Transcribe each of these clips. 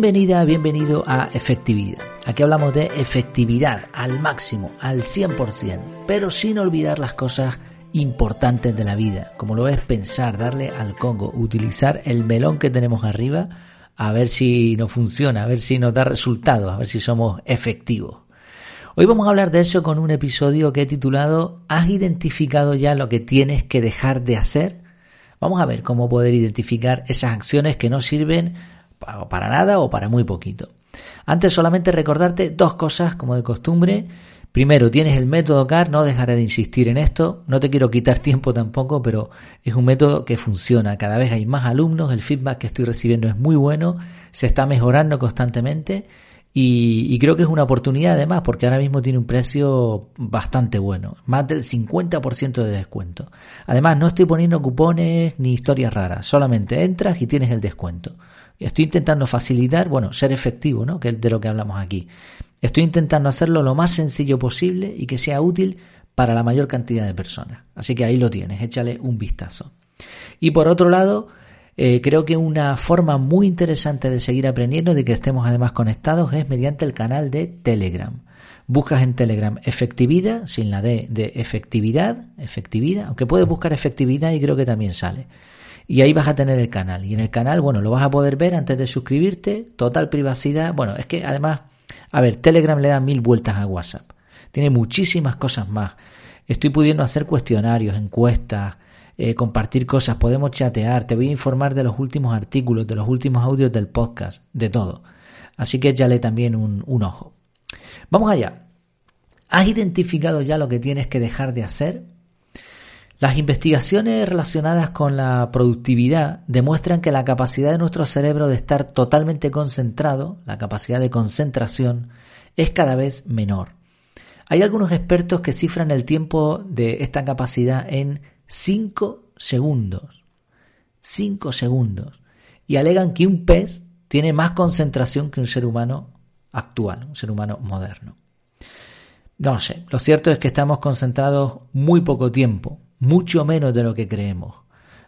Bienvenida, bienvenido a Efectividad. Aquí hablamos de efectividad al máximo, al 100%, pero sin olvidar las cosas importantes de la vida, como lo es pensar, darle al Congo, utilizar el melón que tenemos arriba, a ver si nos funciona, a ver si nos da resultados, a ver si somos efectivos. Hoy vamos a hablar de eso con un episodio que he titulado ¿Has identificado ya lo que tienes que dejar de hacer? Vamos a ver cómo poder identificar esas acciones que no sirven para nada o para muy poquito. Antes solamente recordarte dos cosas como de costumbre. Primero, tienes el método CAR, no dejaré de insistir en esto, no te quiero quitar tiempo tampoco, pero es un método que funciona, cada vez hay más alumnos, el feedback que estoy recibiendo es muy bueno, se está mejorando constantemente y, creo que es una oportunidad además porque ahora mismo tiene un precio bastante bueno, más del 50% de descuento. Además no estoy poniendo cupones ni historias raras, solamente entras y tienes el descuento. Estoy intentando facilitar, bueno, ser efectivo, ¿no? Que es de lo que hablamos aquí. Estoy intentando hacerlo lo más sencillo posible y que sea útil para la mayor cantidad de personas. Así que ahí lo tienes, échale un vistazo. Y por otro lado, eh, creo que una forma muy interesante de seguir aprendiendo, de que estemos además conectados, es mediante el canal de Telegram. Buscas en Telegram efectividad, sin la D de efectividad, efectividad, aunque puedes buscar efectividad y creo que también sale y ahí vas a tener el canal. Y en el canal, bueno, lo vas a poder ver antes de suscribirte, total privacidad. Bueno, es que además, a ver, Telegram le da mil vueltas a WhatsApp. Tiene muchísimas cosas más. Estoy pudiendo hacer cuestionarios, encuestas, eh, compartir cosas, podemos chatear, te voy a informar de los últimos artículos, de los últimos audios del podcast, de todo. Así que échale también un, un ojo. Vamos allá. ¿Has identificado ya lo que tienes que dejar de hacer? Las investigaciones relacionadas con la productividad demuestran que la capacidad de nuestro cerebro de estar totalmente concentrado, la capacidad de concentración, es cada vez menor. Hay algunos expertos que cifran el tiempo de esta capacidad en 5 segundos. 5 segundos. Y alegan que un pez tiene más concentración que un ser humano actual, un ser humano moderno. No sé, lo cierto es que estamos concentrados muy poco tiempo, mucho menos de lo que creemos.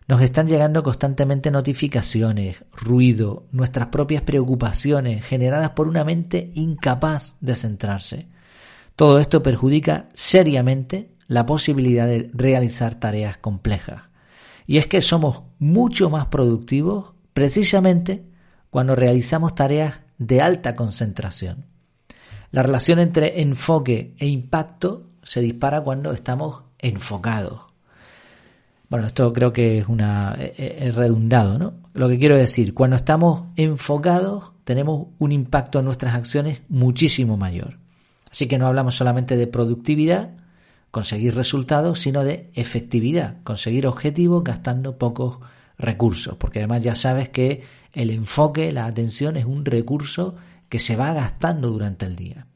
Nos están llegando constantemente notificaciones, ruido, nuestras propias preocupaciones generadas por una mente incapaz de centrarse. Todo esto perjudica seriamente la posibilidad de realizar tareas complejas. Y es que somos mucho más productivos precisamente cuando realizamos tareas de alta concentración. La relación entre enfoque e impacto se dispara cuando estamos enfocados. Bueno, esto creo que es una es redundado, ¿no? Lo que quiero decir, cuando estamos enfocados tenemos un impacto en nuestras acciones muchísimo mayor. Así que no hablamos solamente de productividad, conseguir resultados, sino de efectividad, conseguir objetivos gastando pocos recursos, porque además ya sabes que el enfoque, la atención es un recurso que se va gastando durante el día.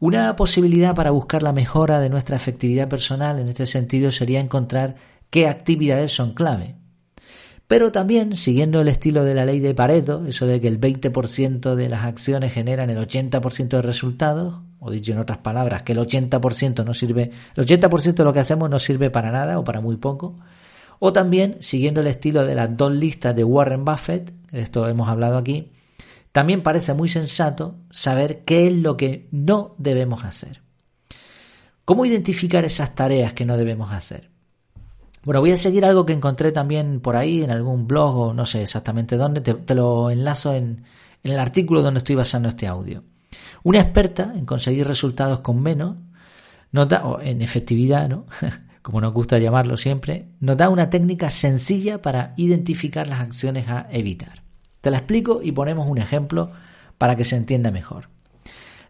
Una posibilidad para buscar la mejora de nuestra efectividad personal en este sentido sería encontrar qué actividades son clave. Pero también, siguiendo el estilo de la ley de Pareto, eso de que el 20% de las acciones generan el 80% de resultados, o dicho en otras palabras, que el 80% no sirve, el 80% de lo que hacemos no sirve para nada o para muy poco, o también, siguiendo el estilo de las dos listas de Warren Buffett, de esto hemos hablado aquí, también parece muy sensato saber qué es lo que no debemos hacer. ¿Cómo identificar esas tareas que no debemos hacer? Bueno, voy a seguir algo que encontré también por ahí en algún blog o no sé exactamente dónde, te, lo enlazo en, el artículo donde estoy basando este audio. Una experta en conseguir resultados con menos, nota, o en efectividad, ¿no? como nos gusta llamarlo siempre, nos da una técnica sencilla para identificar las acciones a evitar. Te la explico y ponemos un ejemplo para que se entienda mejor.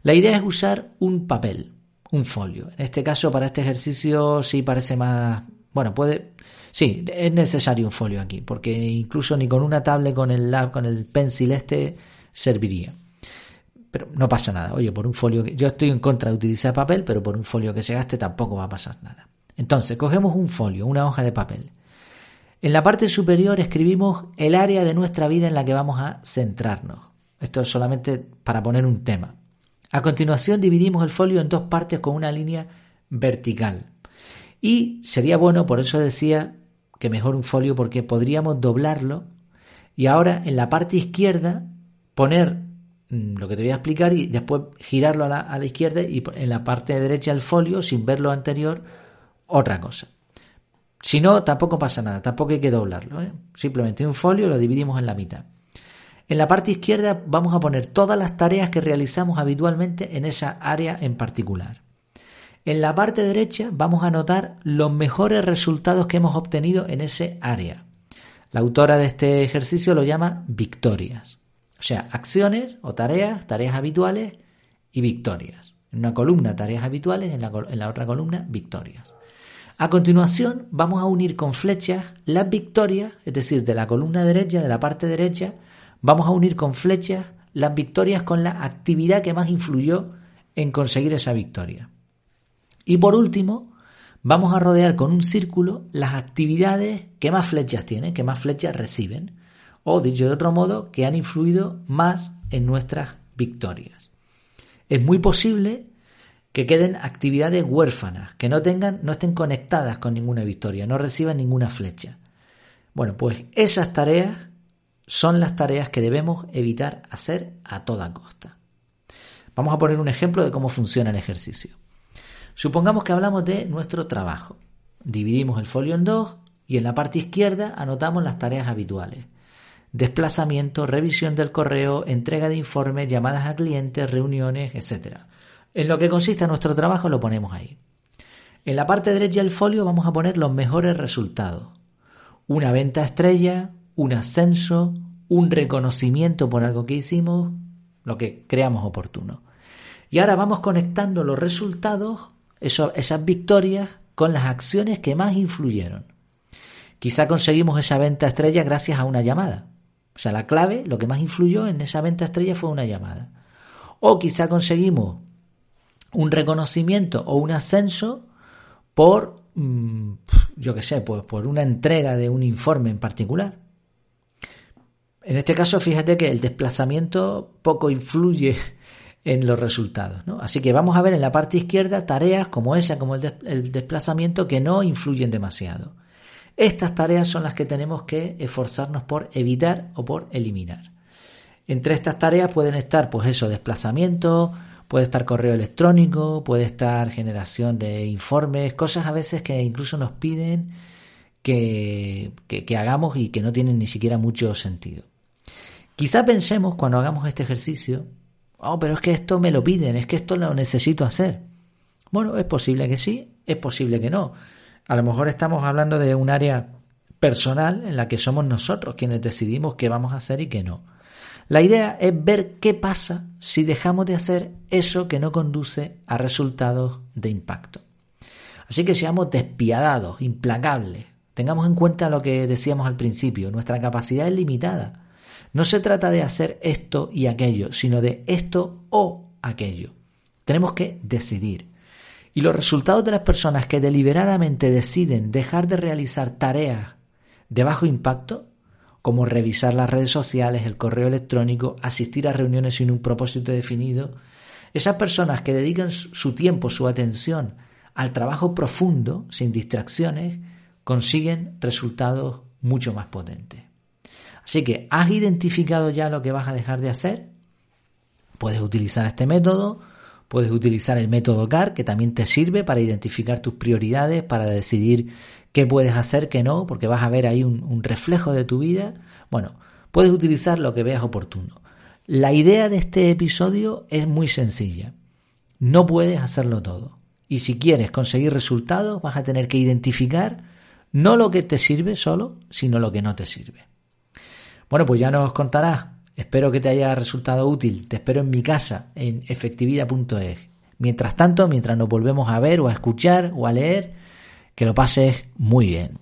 La idea es usar un papel, un folio. En este caso, para este ejercicio sí parece más bueno, puede. Sí, es necesario un folio aquí, porque incluso ni con una tablet con el lab, con el pencil este, serviría. Pero no pasa nada. Oye, por un folio que. Yo estoy en contra de utilizar papel, pero por un folio que se gaste tampoco va a pasar nada. Entonces, cogemos un folio, una hoja de papel. En la parte superior escribimos el área de nuestra vida en la que vamos a centrarnos. Esto es solamente para poner un tema. A continuación dividimos el folio en dos partes con una línea vertical. Y sería bueno, por eso decía que mejor un folio porque podríamos doblarlo y ahora en la parte izquierda poner mm, lo que te voy a explicar y después girarlo a la, a la izquierda y en la parte derecha del folio, sin ver lo anterior, otra cosa. Si no, tampoco pasa nada, tampoco hay que doblarlo. ¿eh? Simplemente un folio lo dividimos en la mitad. En la parte izquierda vamos a poner todas las tareas que realizamos habitualmente en esa área en particular. En la parte derecha vamos a anotar los mejores resultados que hemos obtenido en ese área. La autora de este ejercicio lo llama victorias. O sea, acciones o tareas, tareas habituales y victorias. En una columna tareas habituales, en la, en la otra columna victorias. A continuación vamos a unir con flechas las victorias, es decir, de la columna derecha, de la parte derecha, vamos a unir con flechas las victorias con la actividad que más influyó en conseguir esa victoria. Y por último, vamos a rodear con un círculo las actividades que más flechas tienen, que más flechas reciben, o dicho de otro modo, que han influido más en nuestras victorias. Es muy posible que queden actividades huérfanas, que no tengan, no estén conectadas con ninguna victoria, no reciban ninguna flecha. Bueno, pues esas tareas son las tareas que debemos evitar hacer a toda costa. Vamos a poner un ejemplo de cómo funciona el ejercicio. Supongamos que hablamos de nuestro trabajo. Dividimos el folio en dos y en la parte izquierda anotamos las tareas habituales. Desplazamiento, revisión del correo, entrega de informes, llamadas a clientes, reuniones, etc. En lo que consiste nuestro trabajo lo ponemos ahí. En la parte derecha del folio vamos a poner los mejores resultados. Una venta estrella, un ascenso, un reconocimiento por algo que hicimos, lo que creamos oportuno. Y ahora vamos conectando los resultados esas victorias con las acciones que más influyeron. Quizá conseguimos esa venta estrella gracias a una llamada. O sea, la clave, lo que más influyó en esa venta estrella fue una llamada. O quizá conseguimos un reconocimiento o un ascenso por, mm, yo qué sé, pues por una entrega de un informe en particular. En este caso, fíjate que el desplazamiento poco influye en los resultados. Así que vamos a ver en la parte izquierda tareas como esa, como el, desplazamiento, que no influyen demasiado. Estas tareas son las que tenemos que esforzarnos por evitar o por eliminar. Entre estas tareas pueden estar, pues eso, desplazamiento, puede estar correo electrónico, puede estar generación de informes, cosas a veces que incluso nos piden que, que hagamos y que no tienen ni siquiera mucho sentido. Quizá pensemos cuando hagamos este ejercicio Oh, pero es que esto me lo piden, es que esto lo necesito hacer. Bueno, es posible que sí, es posible que no. A lo mejor estamos hablando de un área personal en la que somos nosotros quienes decidimos qué vamos a hacer y qué no. La idea es ver qué pasa si dejamos de hacer eso que no conduce a resultados de impacto. Así que seamos despiadados, implacables. Tengamos en cuenta lo que decíamos al principio, nuestra capacidad es limitada. No se trata de hacer esto y aquello, sino de esto o aquello. Tenemos que decidir. Y los resultados de las personas que deliberadamente deciden dejar de realizar tareas de bajo impacto, como revisar las redes sociales, el correo electrónico, asistir a reuniones sin un propósito definido, esas personas que dedican su tiempo, su atención al trabajo profundo, sin distracciones, consiguen resultados mucho más potentes. Así que, ¿has identificado ya lo que vas a dejar de hacer? Puedes utilizar este método, puedes utilizar el método CAR, que también te sirve para identificar tus prioridades, para decidir qué puedes hacer, qué no, porque vas a ver ahí un, reflejo de tu vida. Bueno, puedes utilizar lo que veas oportuno. La idea de este episodio es muy sencilla. No puedes hacerlo todo. Y si quieres conseguir resultados, vas a tener que identificar no lo que te sirve solo, sino lo que no te sirve. Bueno, pues ya nos contarás. Espero que te haya resultado útil. Te espero en mi casa, en efectividad.es. Mientras tanto, mientras nos volvemos a ver o a escuchar o a leer, que lo pases muy bien.